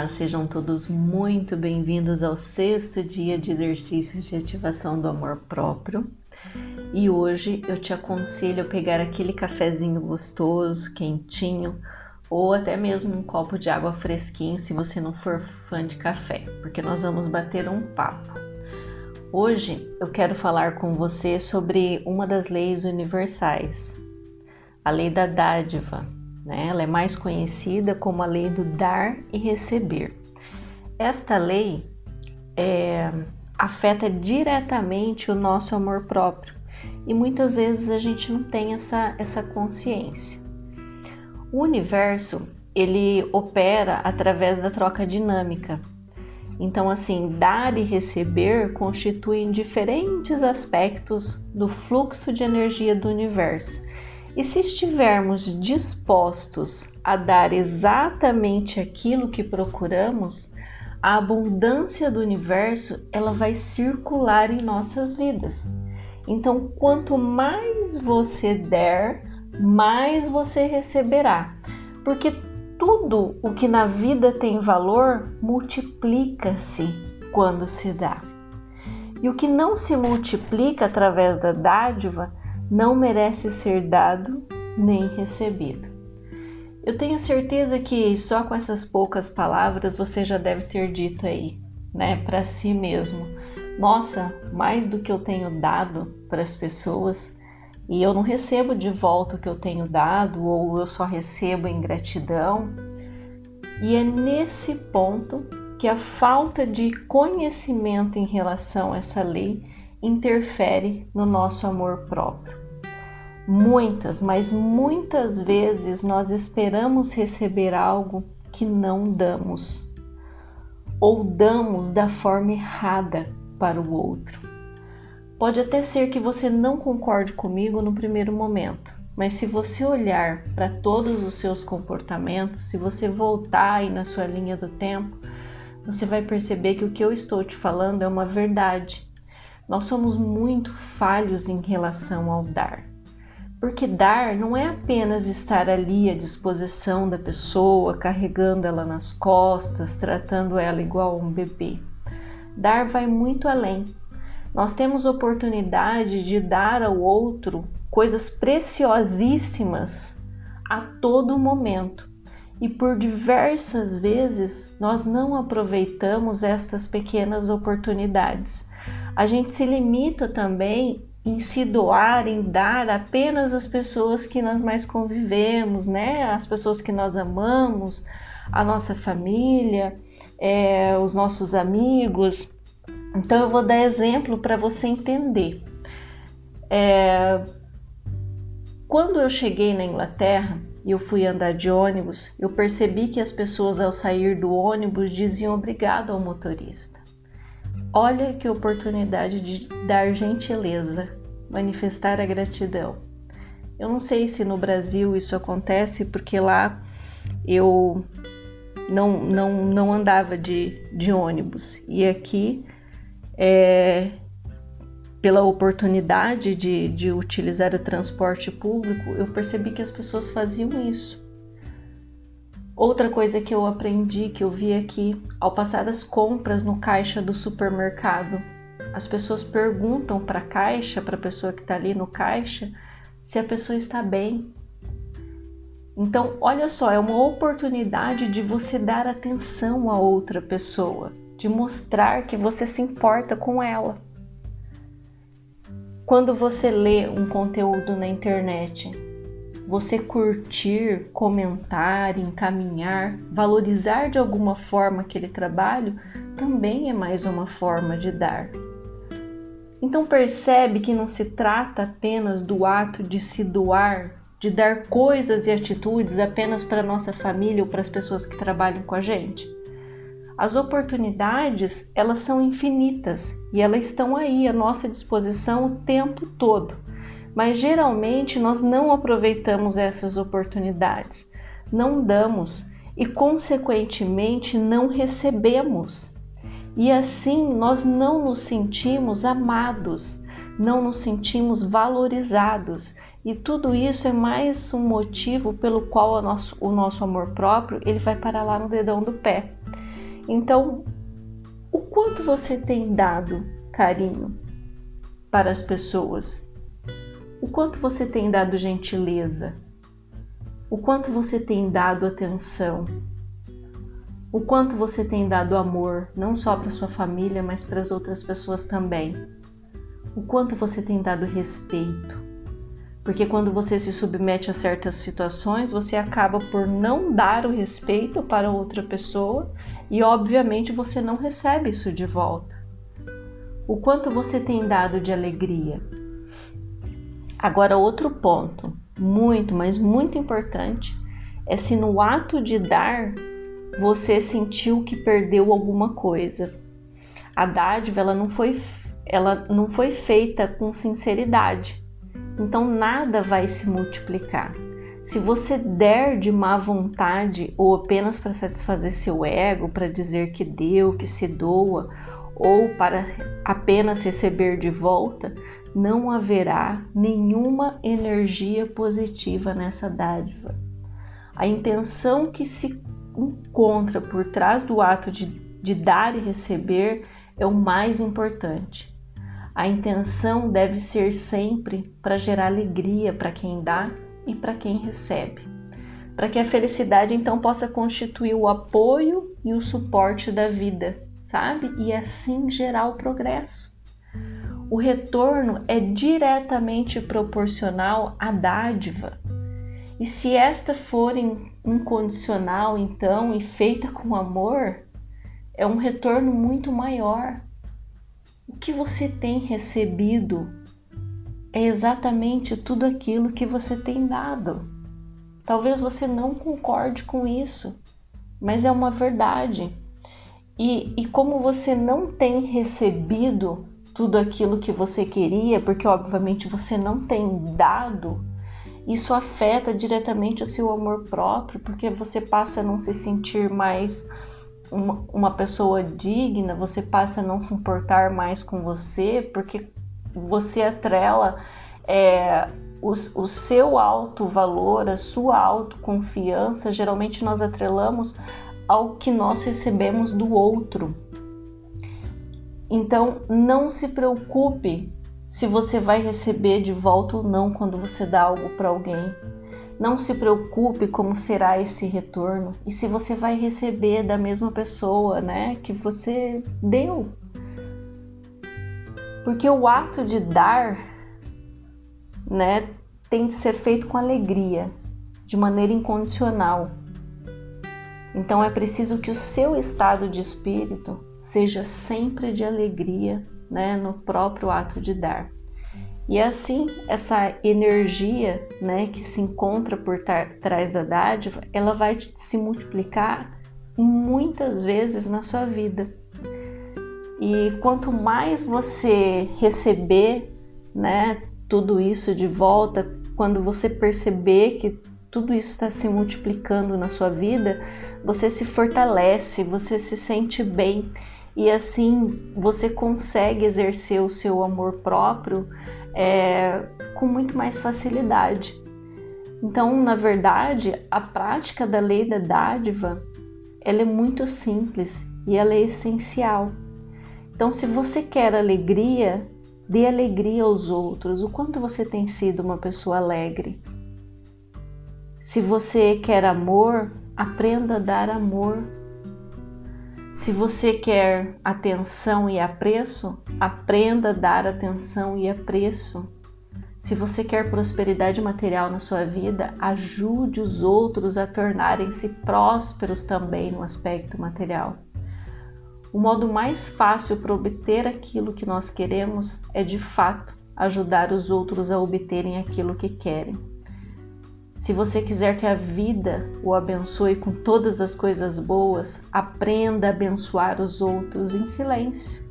Olá, sejam todos muito bem-vindos ao sexto dia de exercícios de ativação do amor próprio. E hoje eu te aconselho a pegar aquele cafezinho gostoso, quentinho, ou até mesmo um copo de água fresquinho se você não for fã de café, porque nós vamos bater um papo. Hoje eu quero falar com você sobre uma das leis universais, a lei da dádiva né? Ela é mais conhecida como a lei do dar e receber. Esta lei é, afeta diretamente o nosso amor próprio e muitas vezes a gente não tem essa, essa consciência. O universo ele opera através da troca dinâmica. Então, assim, dar e receber constituem diferentes aspectos do fluxo de energia do universo e se estivermos dispostos a dar exatamente aquilo que procuramos, a abundância do universo ela vai circular em nossas vidas. Então, quanto mais você der, mais você receberá. Porque tudo o que na vida tem valor multiplica-se quando se dá. E o que não se multiplica através da dádiva não merece ser dado nem recebido. Eu tenho certeza que só com essas poucas palavras você já deve ter dito aí, né, para si mesmo: Nossa, mais do que eu tenho dado para as pessoas e eu não recebo de volta o que eu tenho dado ou eu só recebo em gratidão. E é nesse ponto que a falta de conhecimento em relação a essa lei interfere no nosso amor próprio. Muitas, mas muitas vezes nós esperamos receber algo que não damos, ou damos da forma errada para o outro. Pode até ser que você não concorde comigo no primeiro momento, mas se você olhar para todos os seus comportamentos, se você voltar aí na sua linha do tempo, você vai perceber que o que eu estou te falando é uma verdade. Nós somos muito falhos em relação ao dar. Porque dar não é apenas estar ali à disposição da pessoa, carregando ela nas costas, tratando ela igual um bebê. Dar vai muito além. Nós temos oportunidade de dar ao outro coisas preciosíssimas a todo momento. E por diversas vezes nós não aproveitamos estas pequenas oportunidades. A gente se limita também em se doar, em dar apenas às pessoas que nós mais convivemos, né? As pessoas que nós amamos, a nossa família, é, os nossos amigos. Então eu vou dar exemplo para você entender. É, quando eu cheguei na Inglaterra e eu fui andar de ônibus, eu percebi que as pessoas ao sair do ônibus diziam obrigado ao motorista. Olha que oportunidade de dar gentileza, manifestar a gratidão. Eu não sei se no Brasil isso acontece, porque lá eu não, não, não andava de, de ônibus. E aqui, é, pela oportunidade de, de utilizar o transporte público, eu percebi que as pessoas faziam isso. Outra coisa que eu aprendi, que eu vi aqui, ao passar as compras no caixa do supermercado, as pessoas perguntam para a caixa, para a pessoa que está ali no caixa, se a pessoa está bem. Então, olha só, é uma oportunidade de você dar atenção a outra pessoa, de mostrar que você se importa com ela. Quando você lê um conteúdo na internet, você curtir, comentar, encaminhar, valorizar de alguma forma aquele trabalho também é mais uma forma de dar. Então percebe que não se trata apenas do ato de se doar, de dar coisas e atitudes apenas para nossa família ou para as pessoas que trabalham com a gente. As oportunidades, elas são infinitas e elas estão aí à nossa disposição o tempo todo mas geralmente nós não aproveitamos essas oportunidades, não damos e, consequentemente, não recebemos. E assim nós não nos sentimos amados, não nos sentimos valorizados. E tudo isso é mais um motivo pelo qual o nosso, o nosso amor próprio ele vai para lá no dedão do pé. Então, o quanto você tem dado carinho para as pessoas? O quanto você tem dado gentileza? O quanto você tem dado atenção? O quanto você tem dado amor, não só para sua família, mas para as outras pessoas também? O quanto você tem dado respeito? Porque quando você se submete a certas situações, você acaba por não dar o respeito para outra pessoa e, obviamente, você não recebe isso de volta. O quanto você tem dado de alegria. Agora, outro ponto, muito, mas muito importante, é se no ato de dar você sentiu que perdeu alguma coisa. A dádiva ela não foi, ela não foi feita com sinceridade. Então nada vai se multiplicar. Se você der de má vontade ou apenas para satisfazer seu ego, para dizer que deu, que se doa, ou para apenas receber de volta, não haverá nenhuma energia positiva nessa dádiva. A intenção que se encontra por trás do ato de, de dar e receber é o mais importante. A intenção deve ser sempre para gerar alegria para quem dá e para quem recebe, para que a felicidade então possa constituir o apoio e o suporte da vida, sabe? E assim gerar o progresso. O retorno é diretamente proporcional à dádiva. E se esta for incondicional, então, e feita com amor, é um retorno muito maior o que você tem recebido é exatamente tudo aquilo que você tem dado. Talvez você não concorde com isso, mas é uma verdade. E, e como você não tem recebido tudo aquilo que você queria, porque obviamente você não tem dado, isso afeta diretamente o seu amor próprio, porque você passa a não se sentir mais uma, uma pessoa digna, você passa a não se importar mais com você, porque você atrela é, o, o seu alto valor, a sua autoconfiança, geralmente nós atrelamos ao que nós recebemos do outro. Então, não se preocupe se você vai receber de volta ou não quando você dá algo para alguém. Não se preocupe como será esse retorno e se você vai receber da mesma pessoa, né, que você deu. Porque o ato de dar, né, tem que ser feito com alegria, de maneira incondicional. Então é preciso que o seu estado de espírito seja sempre de alegria, né, no próprio ato de dar. E assim, essa energia né, que se encontra por trás da dádiva, ela vai se multiplicar muitas vezes na sua vida. E quanto mais você receber né, tudo isso de volta, quando você perceber que tudo isso está se multiplicando na sua vida, você se fortalece, você se sente bem e assim você consegue exercer o seu amor próprio é, com muito mais facilidade. Então, na verdade, a prática da lei da dádiva ela é muito simples e ela é essencial. Então, se você quer alegria, dê alegria aos outros. O quanto você tem sido uma pessoa alegre? Se você quer amor, aprenda a dar amor se você quer atenção e apreço, aprenda a dar atenção e apreço. Se você quer prosperidade material na sua vida, ajude os outros a tornarem-se prósperos também no aspecto material. O modo mais fácil para obter aquilo que nós queremos é de fato ajudar os outros a obterem aquilo que querem. Se você quiser que a vida o abençoe com todas as coisas boas, aprenda a abençoar os outros em silêncio,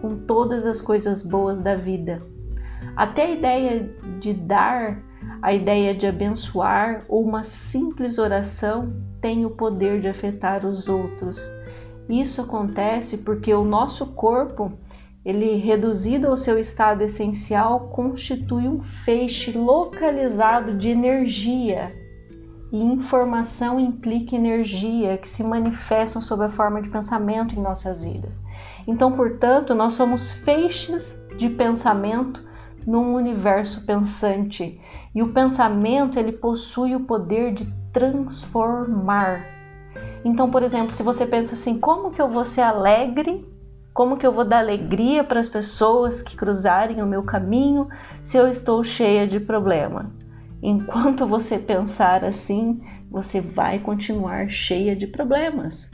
com todas as coisas boas da vida. Até a ideia de dar, a ideia de abençoar ou uma simples oração tem o poder de afetar os outros. Isso acontece porque o nosso corpo ele reduzido ao seu estado essencial, constitui um feixe localizado de energia. e informação implica energia que se manifestam sob a forma de pensamento em nossas vidas. Então, portanto, nós somos feixes de pensamento num universo pensante. E o pensamento, ele possui o poder de transformar. Então, por exemplo, se você pensa assim, como que eu vou ser alegre? Como que eu vou dar alegria para as pessoas que cruzarem o meu caminho se eu estou cheia de problema? Enquanto você pensar assim, você vai continuar cheia de problemas.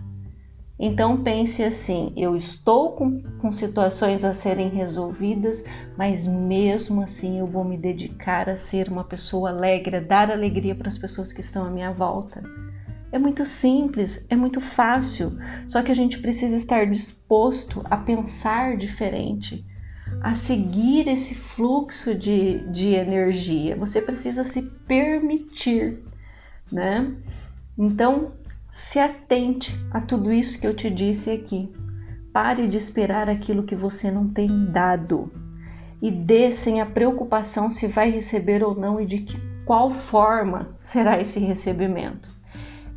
Então pense assim: eu estou com, com, situações a serem resolvidas, mas mesmo assim eu vou me dedicar a ser uma pessoa alegre, a dar alegria para as pessoas que estão à minha volta. É muito simples, é muito fácil, só que a gente precisa estar disposto a pensar diferente, a seguir esse fluxo de, de energia. Você precisa se permitir, né? Então, se atente a tudo isso que eu te disse aqui. Pare de esperar aquilo que você não tem dado e dê sem a preocupação se vai receber ou não e de que, qual forma será esse recebimento.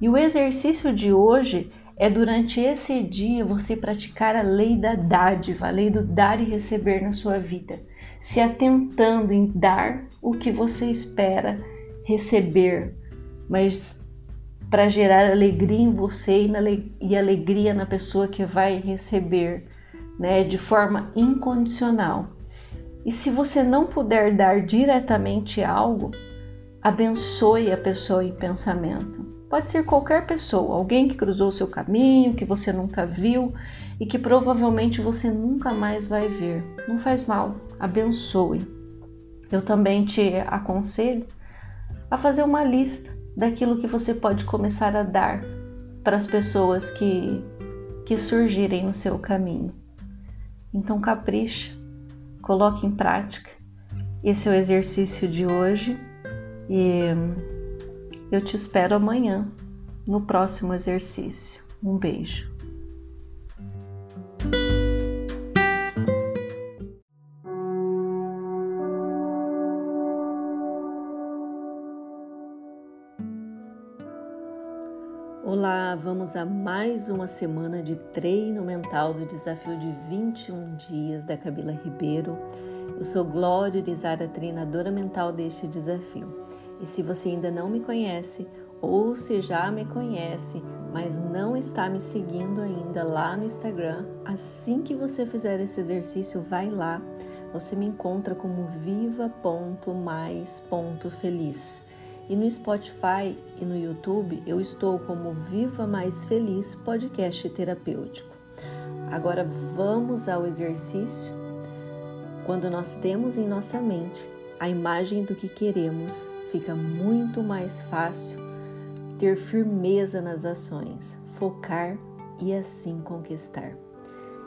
E o exercício de hoje é durante esse dia você praticar a lei da dádiva, a lei do dar e receber na sua vida, se atentando em dar o que você espera receber, mas para gerar alegria em você e alegria na pessoa que vai receber, né, de forma incondicional. E se você não puder dar diretamente algo, abençoe a pessoa em pensamento. Pode ser qualquer pessoa, alguém que cruzou seu caminho, que você nunca viu e que provavelmente você nunca mais vai ver. Não faz mal, abençoe. Eu também te aconselho a fazer uma lista daquilo que você pode começar a dar para as pessoas que, que surgirem no seu caminho. Então capricha, coloque em prática. Esse é o exercício de hoje e eu te espero amanhã no próximo exercício. Um beijo. Olá, vamos a mais uma semana de treino mental do desafio de 21 dias da Camila Ribeiro. Eu sou Glória Urizara, treinadora mental deste desafio. E se você ainda não me conhece, ou se já me conhece, mas não está me seguindo ainda lá no Instagram, assim que você fizer esse exercício, vai lá. Você me encontra como viva.mais.feliz. E no Spotify e no YouTube eu estou como Viva Mais Feliz Podcast Terapêutico. Agora vamos ao exercício. Quando nós temos em nossa mente a imagem do que queremos, fica muito mais fácil ter firmeza nas ações, focar e assim conquistar.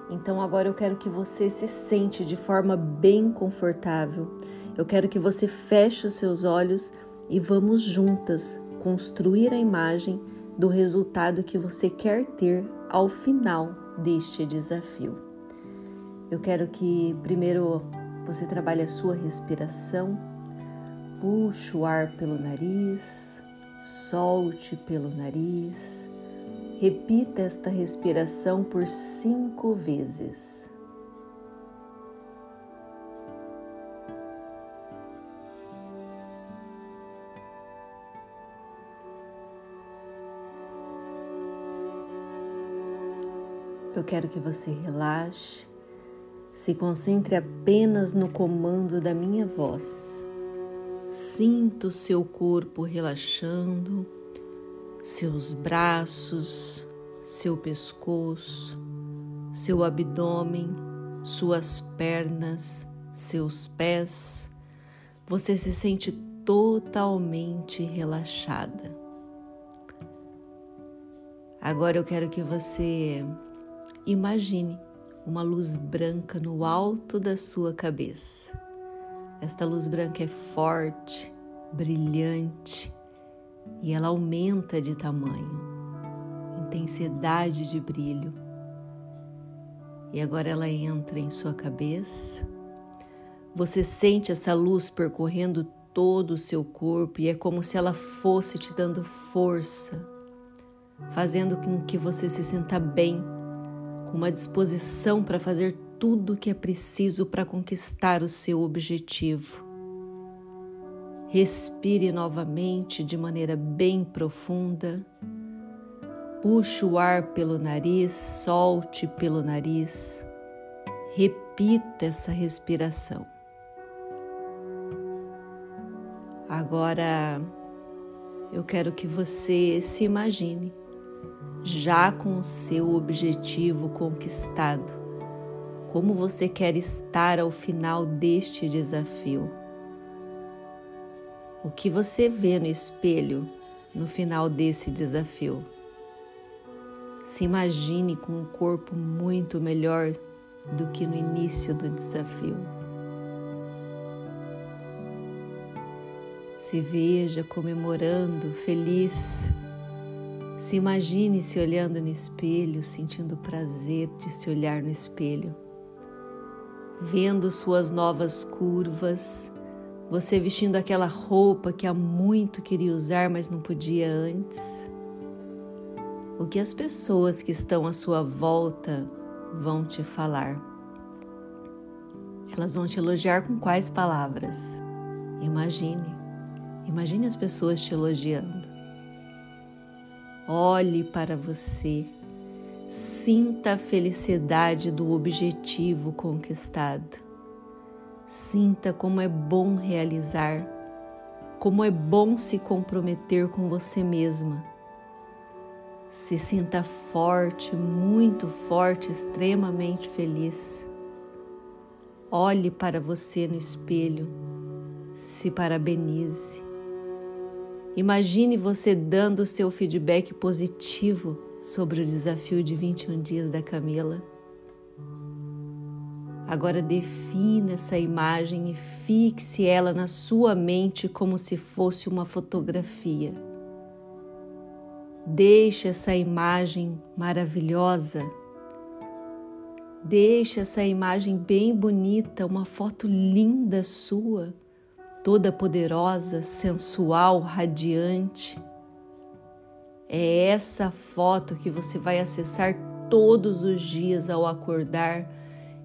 Então agora eu quero que você se sente de forma bem confortável. Eu quero que você feche os seus olhos e vamos juntas construir a imagem do resultado que você quer ter ao final deste desafio. Eu quero que primeiro você trabalhe a sua respiração, puxe o ar pelo nariz, solte pelo nariz, repita esta respiração por cinco vezes. Eu quero que você relaxe, se concentre apenas no comando da minha voz. Sinta o seu corpo relaxando, seus braços, seu pescoço, seu abdômen, suas pernas, seus pés. Você se sente totalmente relaxada. Agora eu quero que você Imagine uma luz branca no alto da sua cabeça. Esta luz branca é forte, brilhante e ela aumenta de tamanho, intensidade de brilho. E agora ela entra em sua cabeça. Você sente essa luz percorrendo todo o seu corpo e é como se ela fosse te dando força, fazendo com que você se sinta bem, com uma disposição para fazer tudo o que é preciso para conquistar o seu objetivo. Respire novamente de maneira bem profunda. Puxe o ar pelo nariz, solte pelo nariz. Repita essa respiração. Agora eu quero que você se imagine já com o seu objetivo conquistado. Como você quer estar ao final deste desafio? O que você vê no espelho no final desse desafio? Se imagine com um corpo muito melhor do que no início do desafio. Se veja comemorando, feliz. Se imagine se olhando no espelho, sentindo o prazer de se olhar no espelho, vendo suas novas curvas, você vestindo aquela roupa que há muito queria usar, mas não podia antes. O que as pessoas que estão à sua volta vão te falar? Elas vão te elogiar com quais palavras? Imagine. Imagine as pessoas te elogiando. Olhe para você. Sinta a felicidade do objetivo conquistado. Sinta como é bom realizar, como é bom se comprometer com você mesma. Se sinta forte, muito forte, extremamente feliz. Olhe para você no espelho, se parabenize. Imagine você dando o seu feedback positivo sobre o desafio de 21 dias da Camila. Agora defina essa imagem e fixe ela na sua mente como se fosse uma fotografia. Deixe essa imagem maravilhosa. Deixe essa imagem bem bonita, uma foto linda sua toda poderosa, sensual, radiante. É essa foto que você vai acessar todos os dias ao acordar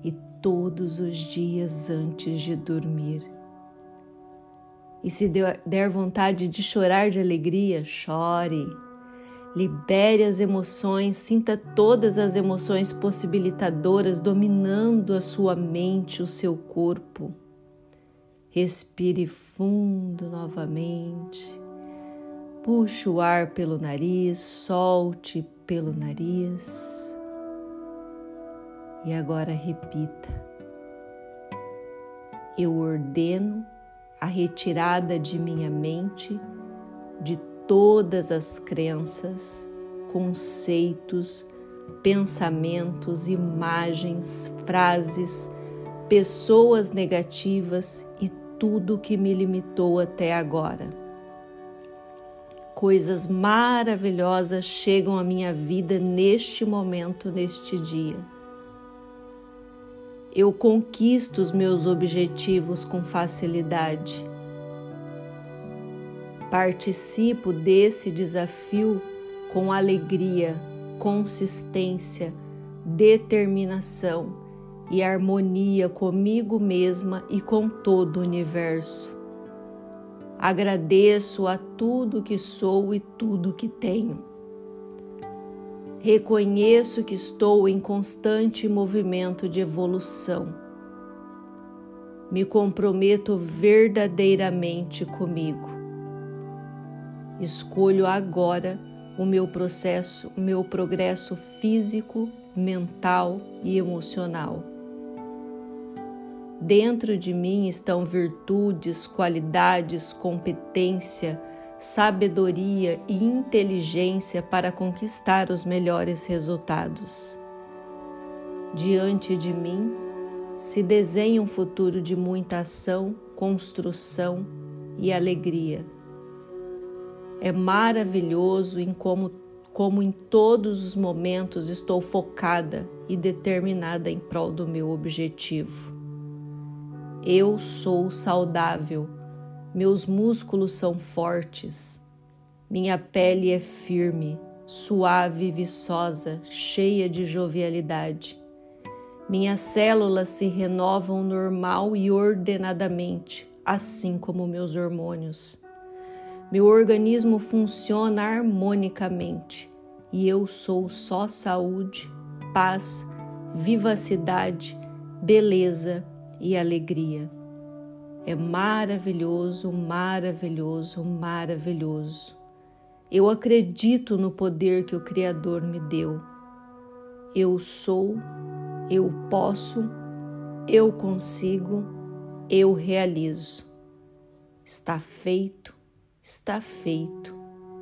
e todos os dias antes de dormir. E se der vontade de chorar de alegria, chore. Libere as emoções, sinta todas as emoções possibilitadoras dominando a sua mente, o seu corpo. Respire fundo novamente. Puxe o ar pelo nariz, solte pelo nariz. E agora repita. Eu ordeno a retirada de minha mente de todas as crenças, conceitos, pensamentos, imagens, frases, pessoas negativas e tudo que me limitou até agora. Coisas maravilhosas chegam à minha vida neste momento, neste dia. Eu conquisto os meus objetivos com facilidade. Participo desse desafio com alegria, consistência, determinação e harmonia comigo mesma e com todo o universo. Agradeço a tudo que sou e tudo que tenho. Reconheço que estou em constante movimento de evolução. Me comprometo verdadeiramente comigo. Escolho agora o meu processo, o meu progresso físico, mental e emocional Dentro de mim estão virtudes, qualidades, competência, sabedoria e inteligência para conquistar os melhores resultados. Diante de mim se desenha um futuro de muita ação, construção e alegria. É maravilhoso em como, como em todos os momentos estou focada e determinada em prol do meu objetivo. Eu sou saudável, Meus músculos são fortes, minha pele é firme, suave e viçosa, cheia de jovialidade. Minhas células se renovam normal e ordenadamente, assim como meus hormônios. Meu organismo funciona harmonicamente e eu sou só saúde, paz, vivacidade, beleza e alegria. É maravilhoso, maravilhoso, maravilhoso. Eu acredito no poder que o Criador me deu. Eu sou, eu posso, eu consigo, eu realizo. Está feito, está feito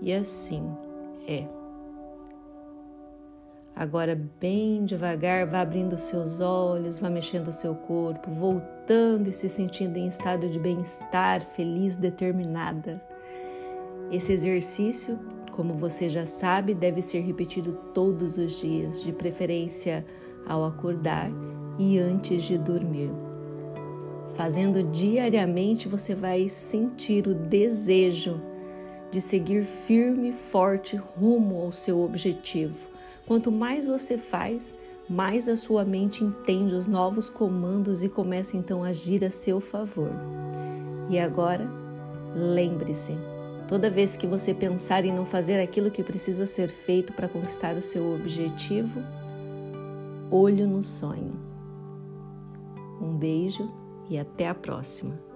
e assim é. Agora, bem devagar, vá abrindo seus olhos, vá mexendo o seu corpo, voltando e se sentindo em estado de bem-estar, feliz, determinada. Esse exercício, como você já sabe, deve ser repetido todos os dias, de preferência ao acordar e antes de dormir. Fazendo diariamente, você vai sentir o desejo de seguir firme e forte rumo ao seu objetivo. Quanto mais você faz, mais a sua mente entende os novos comandos e começa então a agir a seu favor. E agora, lembre-se, Toda vez que você pensar em não fazer aquilo que precisa ser feito para conquistar o seu objetivo, olho no sonho. Um beijo e até a próxima.